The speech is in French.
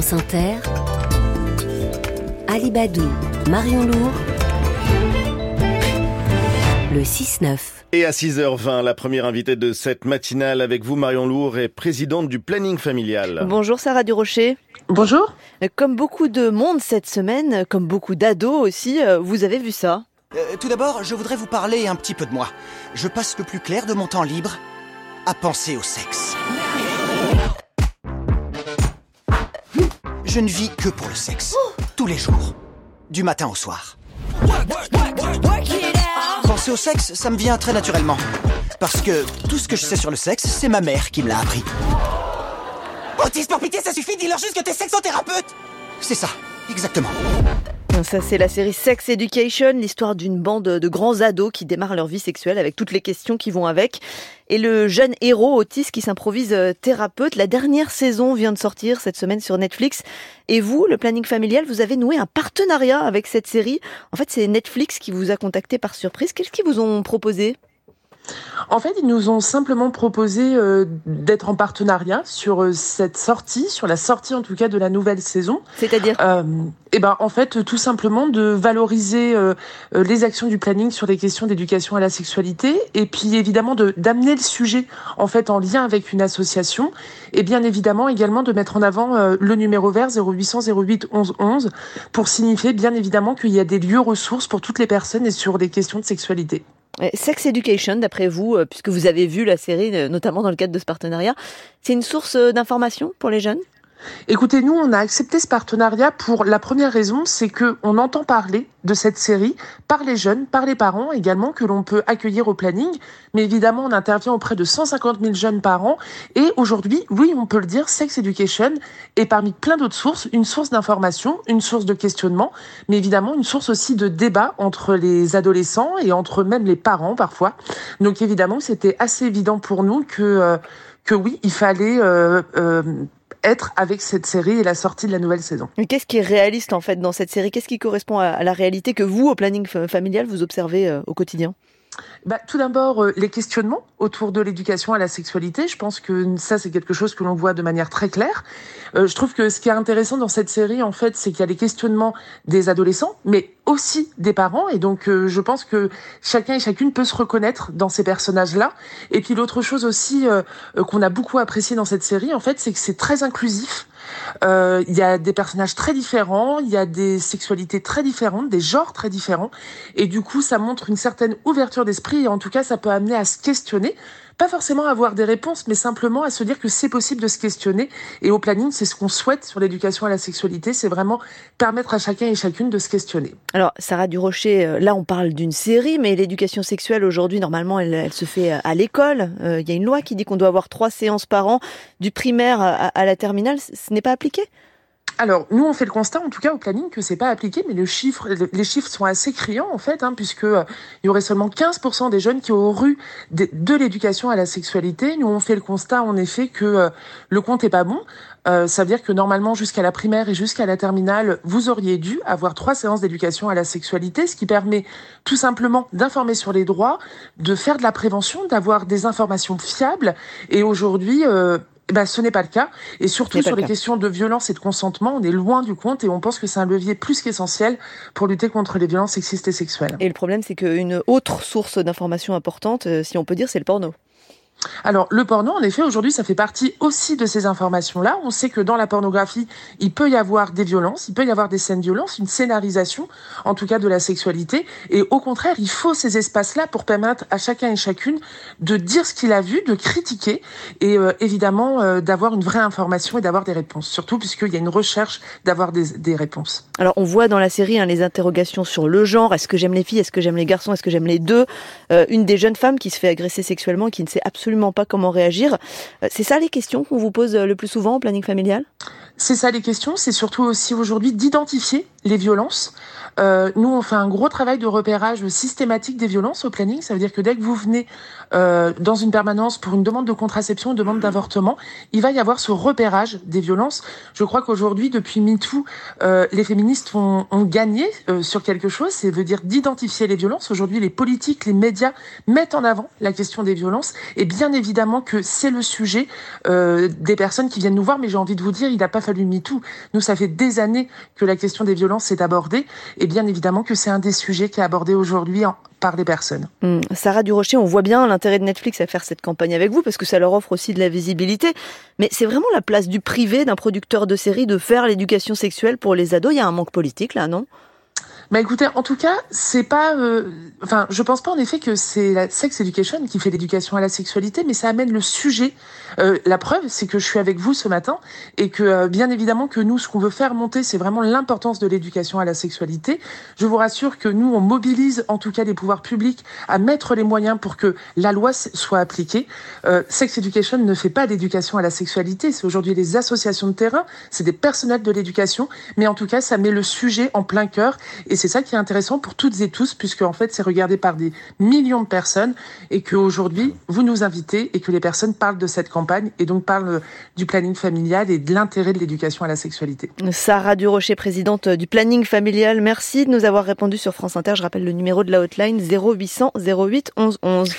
France Inter, Alibadou, Marion Lourd, le 6-9. Et à 6h20, la première invitée de cette matinale avec vous, Marion Lourd, est présidente du planning familial. Bonjour Sarah Durocher. Bonjour. Comme beaucoup de monde cette semaine, comme beaucoup d'ados aussi, euh, vous avez vu ça Euh, tout d'abord, je voudrais vous parler un petit peu de moi. Je passe le plus clair de mon temps libre à penser au sexe. Je ne vis que pour le sexe. Tous les jours. Du matin au soir. Penser au sexe, ça me vient très naturellement. Parce que tout ce que je sais sur le sexe, c'est ma mère qui me l'a appris. Otis, pour pitié, ça suffit, dis-leur juste que t'es sexothérapeute C'est ça, exactement. Ça, c'est la série Sex Education, l'histoire d'une bande de grands ados qui démarrent leur vie sexuelle avec toutes les questions qui vont avec. Et le jeune héros autiste qui s'improvise euh, thérapeute. La dernière saison vient de sortir cette semaine sur Netflix. Et vous, le planning familial, vous avez noué un partenariat avec cette série. En fait, c'est Netflix qui vous a contacté par surprise. Qu'est-ce qu'ils vous ont proposé? En fait, ils nous ont simplement proposé euh, d'être en partenariat sur euh, cette sortie, sur la sortie en tout cas de la nouvelle saison. C'est-à-dire Euh, et ben en fait tout simplement de valoriser euh, euh, les actions du planning sur les questions d'éducation à la sexualité et puis évidemment de d'amener le sujet en fait en lien avec une association et bien évidemment également de mettre en avant euh, le numéro vert 0800 08 11 11 pour signifier bien évidemment qu'il y a des lieux ressources pour toutes les personnes et sur les questions de sexualité. Euh, Sex Education, d'après vous, euh, puisque vous avez vu la série, euh, notamment dans le cadre de ce partenariat, c'est une source d'information pour les jeunes? Écoutez, nous, on a accepté ce partenariat pour la première raison, c'est que on entend parler de cette série par les jeunes, par les parents également, que l'on peut accueillir au planning. Mais évidemment, on intervient auprès de 150 000 jeunes par an. Et aujourd'hui, oui, on peut le dire, Sex Education est parmi plein d'autres sources, une source d'information, une source de questionnement, mais évidemment une source aussi de débat entre les adolescents et entre même les parents parfois. Donc évidemment, c'était assez évident pour nous que, euh, que oui, il fallait... Euh, euh, être avec cette série et la sortie de la nouvelle saison. Mais qu'est-ce qui est réaliste en fait dans cette série? Qu'est-ce qui correspond à, la réalité que vous, au planning familial, vous observez euh, au quotidien? Bah, tout d'abord, euh, les questionnements autour de l'éducation à la sexualité. Je pense que ça, c'est quelque chose que l'on voit de manière très claire. Euh, je trouve que ce qui est intéressant dans cette série, en fait, c'est qu'il y a les questionnements des adolescents, mais aussi des parents. Et donc, euh, je pense que chacun et chacune peut se reconnaître dans ces personnages-là. Et puis, l'autre chose aussi euh, euh, qu'on a beaucoup apprécié dans cette série, en fait, c'est que c'est très inclusif. Euh, Il y a des personnages très différents, il y a des sexualités très différentes, des genres très différents, et du coup, ça montre une certaine ouverture d'esprit, et en tout cas, ça peut amener à se questionner, pas forcément avoir des réponses, mais simplement à se dire que c'est possible de se questionner. Et au planning, c'est ce qu'on souhaite sur l'éducation à la sexualité, c'est vraiment permettre à chacun et chacune de se questionner. Alors, Sarah Durocher, euh, là on parle d'une série, mais l'éducation sexuelle aujourd'hui, normalement, elle, se fait à l'école. Euh, Il y a une loi qui dit qu'on doit avoir trois séances par an, du primaire à, à la terminale. Ce n'est pas appliqué? Alors, nous, on fait le constat, en tout cas au planning, que c'est pas appliqué, mais le chiffre, les chiffres sont assez criants, en fait, hein, puisque euh, il y aurait seulement 15% des jeunes qui auraient eu de, l'éducation à la sexualité. Nous, on fait le constat, en effet, que euh, le compte est pas bon. Euh, ça veut dire que normalement, jusqu'à la primaire et jusqu'à la terminale, vous auriez dû avoir trois séances d'éducation à la sexualité, ce qui permet tout simplement d'informer sur les droits, de faire de la prévention, d'avoir des informations fiables. Et aujourd'hui, euh, ben, ce n'est pas le cas. Et surtout sur le les cas. questions de violence et de consentement, on est loin du compte et on pense que c'est un levier plus qu'essentiel pour lutter contre les violences sexistes et sexuelles. Et le problème, c'est qu'une autre source d'information importante, euh, si on peut dire, c'est le porno. Alors, le porno, en effet, aujourd'hui, ça fait partie aussi de ces informations-là. On sait que dans la pornographie, il peut y avoir des violences, il peut y avoir des scènes violences, une scénarisation, en tout cas, de la sexualité. Et au contraire, il faut ces espaces-là pour permettre à chacun et chacune de dire ce qu'il a vu, de critiquer et euh, évidemment euh, d'avoir une vraie information et d'avoir des réponses. Surtout puisqu'il y a une recherche d'avoir des, réponses. Alors, on voit dans la série hein, les interrogations sur le genre. Est-ce que j'aime les filles? Est-ce que j'aime les garçons? Est-ce que j'aime les deux? Euh, Une des jeunes femmes qui se fait agresser sexuellement qui ne sait absolument pas comment réagir. Euh, C'est ça les questions qu'on vous pose euh, le plus souvent au planning familial? C'est ça les questions, c'est surtout aussi aujourd'hui d'identifier les violences. Euh, nous, on fait un gros travail de repérage systématique des violences au planning. Ça veut dire que dès que vous venez euh, dans une permanence pour une demande de contraception, une demande d'avortement, il va y avoir ce repérage des violences. Je crois qu'aujourd'hui, depuis MeToo, euh, les féministes ont, ont gagné euh, sur quelque chose. Ça veut dire d'identifier les violences. Aujourd'hui, les politiques, les médias mettent en avant la question des violences. Et bien évidemment que c'est le sujet euh, des personnes qui viennent nous voir. Mais j'ai envie de vous dire, il n'a pas fallu MeToo. Nous, ça fait des années que la question des violences est abordée. Et bien évidemment que c'est un des sujets qui est abordé aujourd'hui par les personnes. Mmh. Sarah Durocher, on voit bien l'intérêt de Netflix à faire cette campagne avec vous parce que ça leur offre aussi de la visibilité. Mais c'est vraiment la place du privé d'un producteur de série de faire l'éducation sexuelle pour les ados. Il y a un manque politique là, non? Bah écoutez, en tout cas, c'est pas, euh, enfin, je pense pas en effet que c'est la sex education qui fait l'éducation à la sexualité, mais ça amène le sujet. Euh, la preuve, c'est que je suis avec vous ce matin et que euh, bien évidemment que nous, ce qu'on veut faire monter, c'est vraiment l'importance de l'éducation à la sexualité. Je vous rassure que nous, on mobilise en tout cas les pouvoirs publics à mettre les moyens pour que la loi soit appliquée. Euh, sex education ne fait pas d'éducation à la sexualité. C'est aujourd'hui les associations de terrain, c'est des personnels de l'éducation, mais en tout cas, ça met le sujet en plein cœur c'est ça qui est intéressant pour toutes et tous, puisque en fait, c'est regardé par des millions de personnes et qu'aujourd'hui, vous nous invitez et que les personnes parlent de cette campagne et donc parlent du planning familial et de l'intérêt de l'éducation à la sexualité. Sarah Durocher, présidente du planning familial, merci de nous avoir répondu sur France Inter. Je rappelle le numéro de la hotline 0800 08 11 11.